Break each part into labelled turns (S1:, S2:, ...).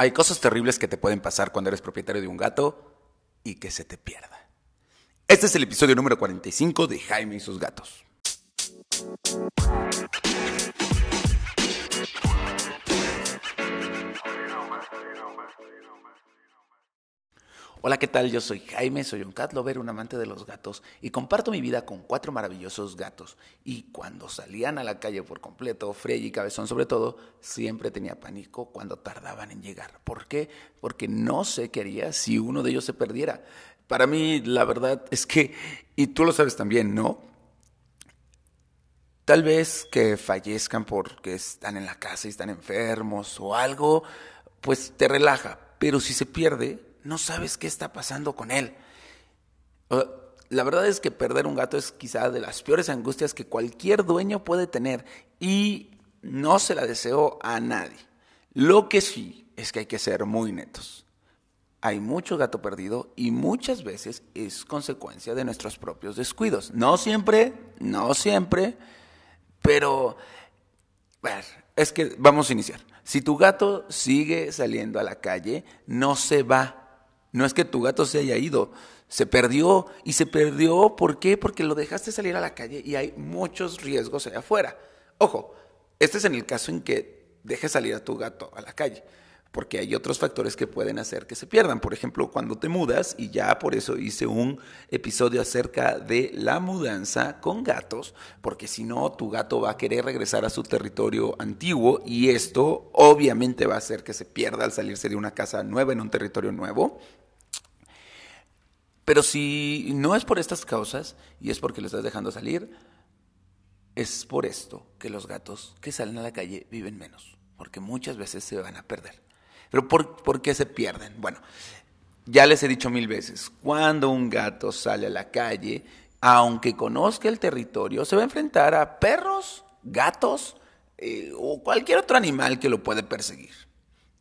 S1: Hay cosas terribles que te pueden pasar cuando eres propietario de un gato y que se te pierda. Este es el episodio número 45 de Jaime y sus gatos. Hola, ¿qué tal? Yo soy Jaime, soy un cat lover, un amante de los gatos y comparto mi vida con cuatro maravillosos gatos. Y cuando salían a la calle por completo, Frey y Cabezón sobre todo, siempre tenía pánico cuando tardaban en llegar. ¿Por qué? Porque no sé qué haría si uno de ellos se perdiera. Para mí, la verdad es que, y tú lo sabes también, ¿no? Tal vez que fallezcan porque están en la casa y están enfermos o algo, pues te relaja. Pero si se pierde, no sabes qué está pasando con él. La verdad es que perder un gato es quizá de las peores angustias que cualquier dueño puede tener y no se la deseo a nadie. Lo que sí es que hay que ser muy netos. Hay mucho gato perdido y muchas veces es consecuencia de nuestros propios descuidos. No siempre, no siempre, pero es que vamos a iniciar. Si tu gato sigue saliendo a la calle, no se va no es que tu gato se haya ido, se perdió y se perdió, ¿por qué? Porque lo dejaste salir a la calle y hay muchos riesgos allá afuera. Ojo, este es en el caso en que dejes salir a tu gato a la calle, porque hay otros factores que pueden hacer que se pierdan. Por ejemplo, cuando te mudas, y ya por eso hice un episodio acerca de la mudanza con gatos, porque si no, tu gato va a querer regresar a su territorio antiguo y esto obviamente va a hacer que se pierda al salirse de una casa nueva en un territorio nuevo. Pero si no es por estas causas y es porque lo estás dejando salir, es por esto que los gatos que salen a la calle viven menos, porque muchas veces se van a perder. Pero ¿por, qué se pierden? Bueno, ya les he dicho mil veces, cuando un gato sale a la calle, aunque conozca el territorio, se va a enfrentar a perros, gatos eh, o cualquier otro animal que lo puede perseguir.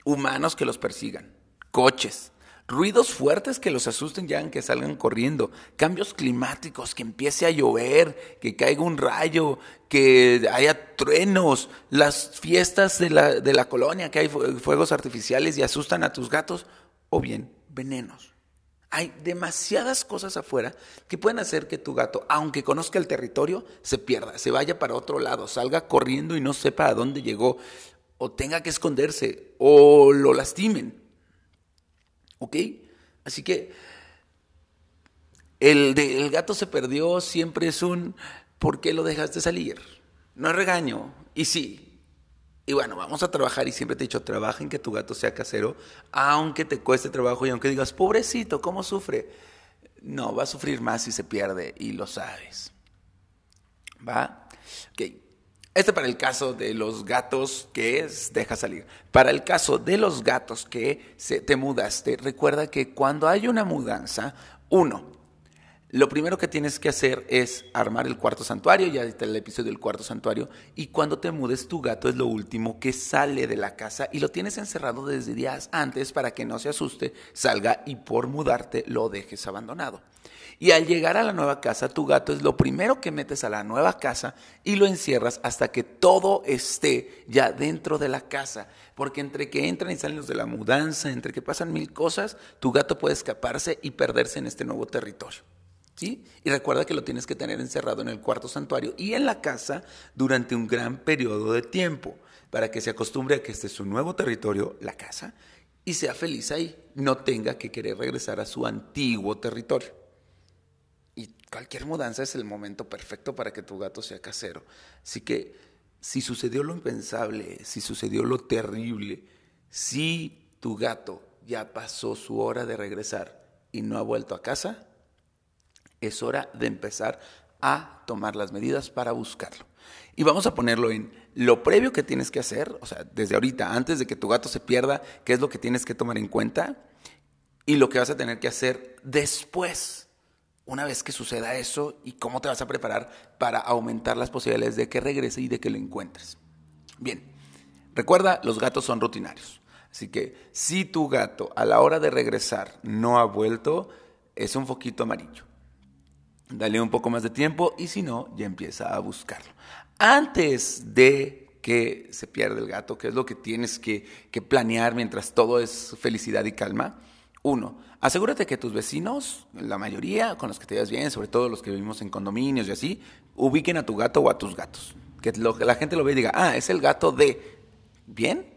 S1: Humanos que los persigan, coches, ruidos fuertes que los asusten ya que salgan corriendo, cambios climáticos, que empiece a llover, que caiga un rayo, que haya truenos, las fiestas de la, de la colonia, que hay fuegos artificiales y asustan a tus gatos, o bien venenos. Hay demasiadas cosas afuera que pueden hacer que tu gato, aunque conozca el territorio, se pierda, se vaya para otro lado, salga corriendo y no sepa a dónde llegó, o tenga que esconderse, o lo lastimen. ¿Ok? Así que el, el gato se perdió siempre es un ¿por qué lo dejaste salir? No es regaño. Y sí. Y bueno, vamos a trabajar y siempre te he dicho, trabaja en que tu gato sea casero, aunque te cueste trabajo y aunque digas, pobrecito, ¿cómo sufre? No, va a sufrir más si se pierde y lo sabes. ¿Va? Ok. Este para el caso de los gatos que deja salir. Para el caso de los gatos que se, te mudaste, recuerda que cuando hay una mudanza, uno, lo primero que tienes que hacer es armar el cuarto santuario, ya está el episodio del cuarto santuario, y cuando te mudes tu gato es lo último que sale de la casa y lo tienes encerrado desde días antes para que no se asuste, salga y por mudarte lo dejes abandonado. Y al llegar a la nueva casa, tu gato es lo primero que metes a la nueva casa y lo encierras hasta que todo esté ya dentro de la casa. Porque entre que entran y salen los de la mudanza, entre que pasan mil cosas, tu gato puede escaparse y perderse en este nuevo territorio. Y recuerda que lo tienes que tener encerrado en el cuarto santuario y en la casa durante un gran periodo de tiempo para que se acostumbre a que este es su nuevo territorio, la casa, y sea feliz ahí, no tenga que querer regresar a su antiguo territorio. Cualquier mudanza es el momento perfecto para que tu gato sea casero. Así que si sucedió lo impensable, si sucedió lo terrible, si tu gato ya pasó su hora de regresar y no ha vuelto a casa, es hora de empezar a tomar las medidas para buscarlo. Y vamos a ponerlo en lo previo que tienes que hacer, o sea, desde ahorita, antes de que tu gato se pierda, qué es lo que tienes que tomar en cuenta y lo que vas a tener que hacer después una vez que suceda eso y cómo te vas a preparar para aumentar las posibilidades de que regrese y de que lo encuentres. Bien, recuerda, los gatos son rutinarios. Así que si tu gato a la hora de regresar no ha vuelto, es un foquito amarillo. Dale un poco más de tiempo y si no, ya empieza a buscarlo. Antes de qué se pierde el gato, qué es lo que tienes que, que planear mientras todo es felicidad y calma. Uno, asegúrate que tus vecinos, la mayoría con los que te llevas bien, sobre todo los que vivimos en condominios y así, ubiquen a tu gato o a tus gatos. Que la gente lo ve y diga, ah, es el gato de... ¿Bien?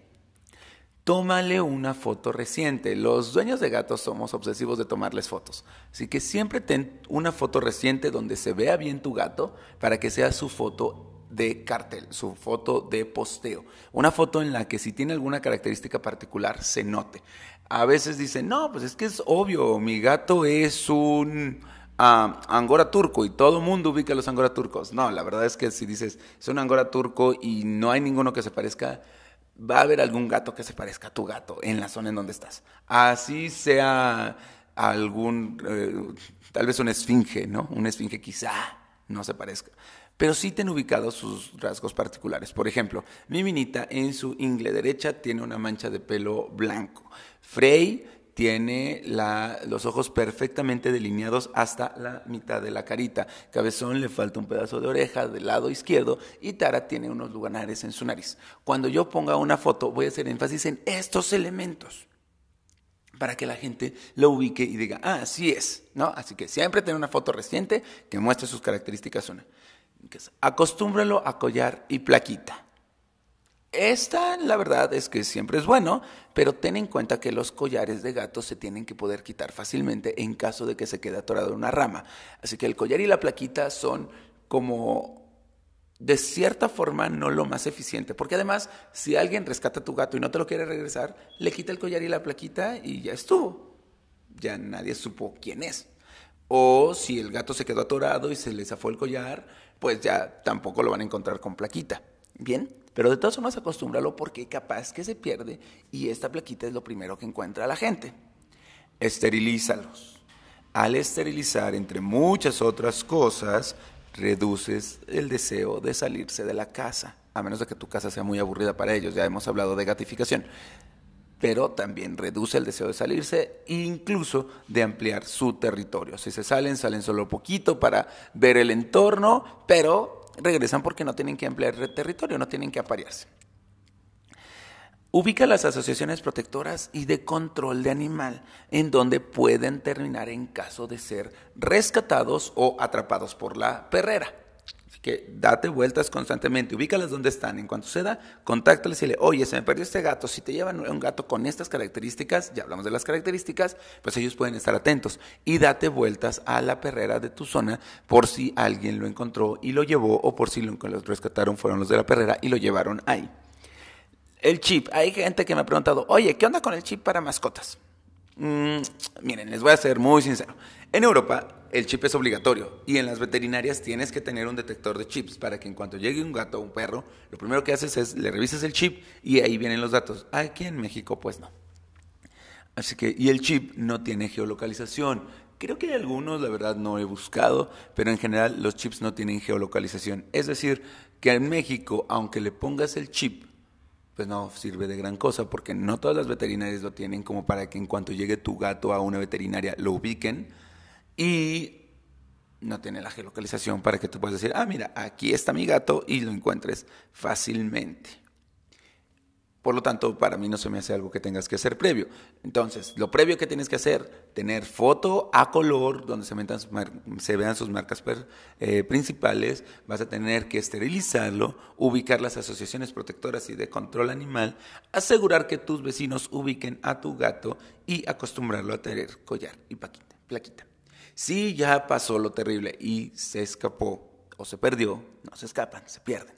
S1: Tómale una foto reciente. Los dueños de gatos somos obsesivos de tomarles fotos. Así que siempre ten una foto reciente donde se vea bien tu gato para que sea su foto de cartel, su foto de posteo. Una foto en la que si tiene alguna característica particular se note. A veces dicen, no, pues es que es obvio, mi gato es un angora turco y todo mundo ubica a los angora turcos. No, la verdad es que si dices, es un angora turco y no hay ninguno que se parezca, va a haber algún gato que se parezca a tu gato en la zona en donde estás. Así sea algún, eh, tal vez una esfinge, ¿no? Un esfinge quizá no se parezca pero sí tienen ubicados sus rasgos particulares. Por ejemplo, mi minita en su ingle derecha tiene una mancha de pelo blanco. Frey tiene los ojos perfectamente delineados hasta la mitad de la carita. Cabezón le falta un pedazo de oreja del lado izquierdo y Tara tiene unos lugares en su nariz. Cuando yo ponga una foto voy a hacer énfasis en estos elementos para que la gente lo ubique y diga, ah, así es, ¿no? Así que siempre tener una foto reciente que muestre sus características. Una. Acostúmbralo a collar y plaquita. Esta, la verdad, es que siempre es bueno, pero ten en cuenta que los collares de gato se tienen que poder quitar fácilmente en caso de que se quede atorado en una rama. Así que el collar y la plaquita son como, de cierta forma, no lo más eficiente. Porque además, si alguien rescata a tu gato y no te lo quiere regresar, le quita el collar y la plaquita y ya estuvo. Ya nadie supo quién es. O si el gato se quedó atorado y se le zafó el collar, pues ya tampoco lo van a encontrar con plaquita. Bien, pero de todas formas acostúmbralo porque capaz que se pierde y esta plaquita es lo primero que encuentra la gente. Esterilízalos. Al esterilizar, entre muchas otras cosas, reduces el deseo de salirse de la casa, a menos de que tu casa sea muy aburrida para ellos. Ya hemos hablado de gatificación pero también reduce el deseo de salirse e incluso de ampliar su territorio. Si se salen, salen solo poquito para ver el entorno, pero regresan porque no tienen que ampliar el territorio, no tienen que aparearse. Ubica las asociaciones protectoras y de control de animal, en donde pueden terminar en caso de ser rescatados o atrapados por la perrera que date vueltas constantemente, ubícalas donde están. En cuanto se da, contáctales y le, oye, se me perdió este gato. Si te llevan un gato con estas características, ya hablamos de las características, pues ellos pueden estar atentos. Y date vueltas a la perrera de tu zona por si alguien lo encontró y lo llevó, o por si lo rescataron fueron los de la perrera y lo llevaron ahí. El chip. Hay gente que me ha preguntado, oye, ¿qué onda con el chip para mascotas? Mm, miren, les voy a ser muy sincero. En Europa el chip es obligatorio y en las veterinarias tienes que tener un detector de chips para que en cuanto llegue un gato o un perro, lo primero que haces es le revisas el chip y ahí vienen los datos. Aquí en México pues no. Así que, y el chip no tiene geolocalización. Creo que hay algunos, la verdad no he buscado, pero en general los chips no tienen geolocalización. Es decir, que en México, aunque le pongas el chip, pues no sirve de gran cosa porque no todas las veterinarias lo tienen como para que en cuanto llegue tu gato a una veterinaria lo ubiquen y no tiene la geolocalización para que tú puedas decir, ah, mira, aquí está mi gato y lo encuentres fácilmente. Por lo tanto, para mí no se me hace algo que tengas que hacer previo. Entonces, lo previo que tienes que hacer, tener foto a color donde se, se vean sus marcas eh, principales, vas a tener que esterilizarlo, ubicar las asociaciones protectoras y de control animal, asegurar que tus vecinos ubiquen a tu gato y acostumbrarlo a tener collar y plaquita. Si ya pasó lo terrible y se escapó o se perdió, no se escapan, se pierden.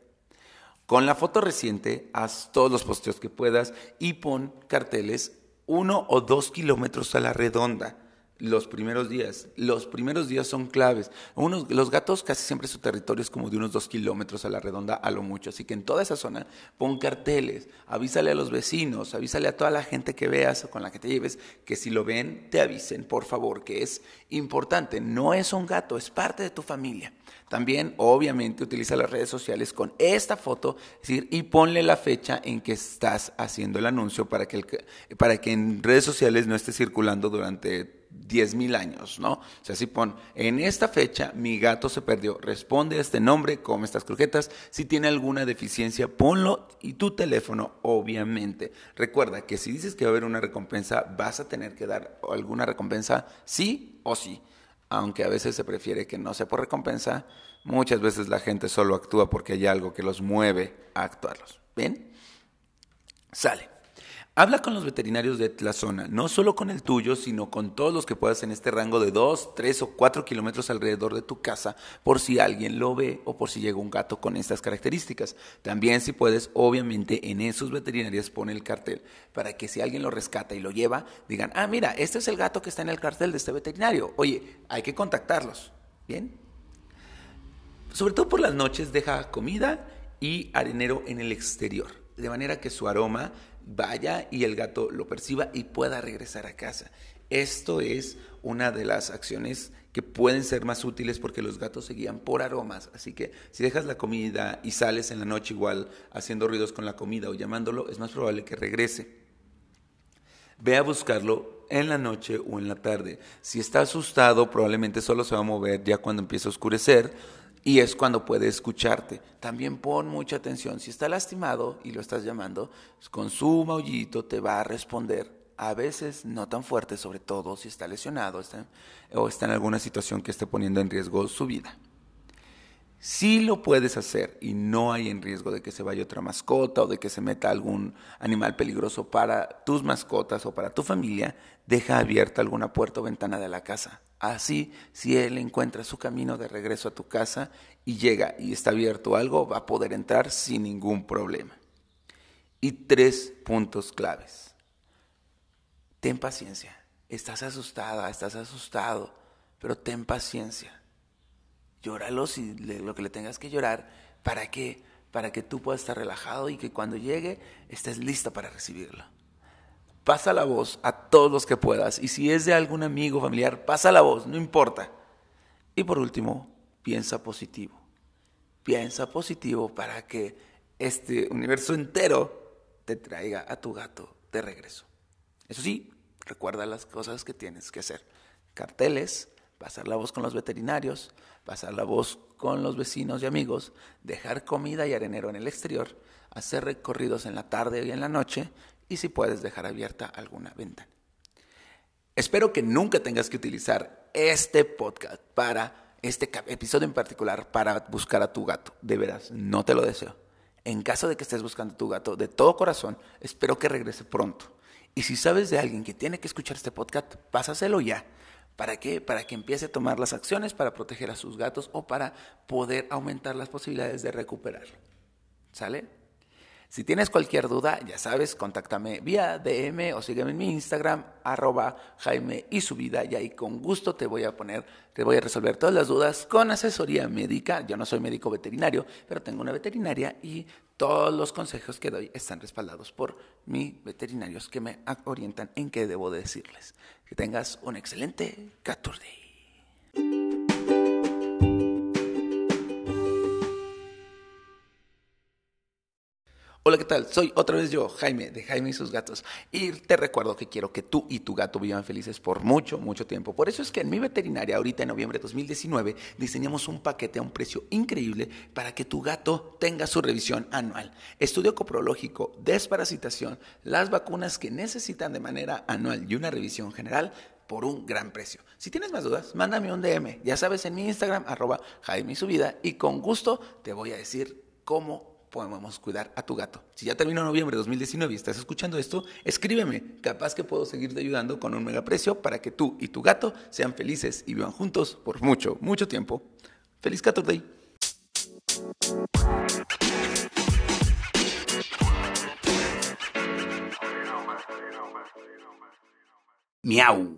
S1: Con la foto reciente, haz todos los posteos que puedas y pon carteles uno o dos kilómetros a la redonda los primeros días. Los primeros días son claves. Unos, los gatos casi siempre su territorio es como de unos dos kilómetros a la redonda a lo mucho. Así que en toda esa zona pon carteles, avísale a los vecinos, avísale a toda la gente que veas o con la que te lleves que si lo ven te avisen, por favor, que es importante. No es un gato, es parte de tu familia. También, obviamente, utiliza las redes sociales con esta foto decir, y ponle la fecha en que estás haciendo el anuncio para que, para que en redes sociales no esté circulando durante 10 mil años, ¿no? O sea, si pon, en esta fecha mi gato se perdió, responde a este nombre, come estas croquetas, si tiene alguna deficiencia, ponlo y tu teléfono, obviamente. Recuerda que si dices que va a haber una recompensa, vas a tener que dar alguna recompensa, sí o sí. Aunque a veces se prefiere que no sea por recompensa, muchas veces la gente solo actúa porque hay algo que los mueve a actuarlos. ¿Bien? Sale. Habla con los veterinarios de la zona, no solo con el tuyo, sino con todos los que puedas en este rango de 2, 3 o 4 kilómetros alrededor de tu casa, por si alguien lo ve o por si llega un gato con estas características. También si puedes, obviamente en esos veterinarios pone el cartel, para que si alguien lo rescata y lo lleva, digan, ah, mira, este es el gato que está en el cartel de este veterinario. Oye, hay que contactarlos. ¿Bien? Sobre todo por las noches, deja comida y arenero en el exterior, de manera que su aroma vaya y el gato lo perciba y pueda regresar a casa. Esto es una de las acciones que pueden ser más útiles porque los gatos se guían por aromas. Así que si dejas la comida y sales en la noche igual haciendo ruidos con la comida o llamándolo, es más probable que regrese. Ve a buscarlo en la noche o en la tarde. Si está asustado, probablemente solo se va a mover ya cuando empiece a oscurecer y es cuando puede escucharte. También pon mucha atención. Si está lastimado y lo estás llamando, con su maullito te va a responder. A veces no tan fuerte, sobre todo si está lesionado o está en alguna situación que esté poniendo en riesgo su vida. Si lo puedes hacer y no hay en riesgo de que se vaya otra mascota o de que se meta algún animal peligroso para tus mascotas o para tu familia, deja abierta alguna puerta o ventana de la casa. Así, si él encuentra su camino de regreso a tu casa y llega y está abierto algo, va a poder entrar sin ningún problema. Y tres puntos claves. Ten paciencia. Estás asustada, estás asustado, pero ten paciencia. Llóralo si lo que le tengas que llorar. ¿Para qué? Para que tú puedas estar relajado y que cuando llegue estés lista para recibirlo pasa la voz a todos los que puedas. Y si es de algún amigo, familiar, pasa la voz, no importa. Y por último, piensa positivo. Piensa positivo para que este universo entero te traiga a tu gato de regreso. Eso sí, recuerda las cosas que tienes que hacer. Carteles, pasar la voz con los veterinarios, pasar la voz con los vecinos y amigos, dejar comida y arenero en el exterior, hacer recorridos en la tarde y en la noche y si puedes dejar abierta alguna ventana. Espero que nunca tengas que utilizar este podcast para este episodio en particular para buscar a tu gato. De veras, no te lo deseo. En caso de que estés buscando a tu gato de todo corazón, espero que regrese pronto. Y si sabes de alguien que tiene que escuchar este podcast, pásaselo ya. ¿Para qué? Para que empiece a tomar las acciones para proteger a sus gatos o para poder aumentar las posibilidades de recuperarlo. ¿Sale? Si tienes cualquier duda, ya sabes, contáctame vía DM o sígueme en mi Instagram, arroba Jaime y su vida, y ahí con gusto te voy a poner, te voy a resolver todas las dudas con asesoría médica. Yo no soy médico veterinario, pero tengo una veterinaria y todos los consejos que doy están respaldados por mis veterinarios que me orientan en qué debo decirles. Que tengas un excelente Caturday. Hola, ¿qué tal? Soy otra vez yo, Jaime, de Jaime y sus gatos. Y te recuerdo que quiero que tú y tu gato vivan felices por mucho, mucho tiempo. Por eso es que en mi veterinaria, ahorita en noviembre de 2019, diseñamos un paquete a un precio increíble para que tu gato tenga su revisión anual. Estudio coprológico, desparasitación, las vacunas que necesitan de manera anual y una revisión general por un gran precio. Si tienes más dudas, mándame un DM. Ya sabes, en mi Instagram, arroba Jaime y su y con gusto te voy a decir cómo podemos cuidar a tu gato. Si ya terminó noviembre de 2019 y estás escuchando esto, escríbeme. Capaz que puedo seguirte ayudando con un mega precio para que tú y tu gato sean felices y vivan juntos por mucho, mucho tiempo. ¡Feliz Day! Miau.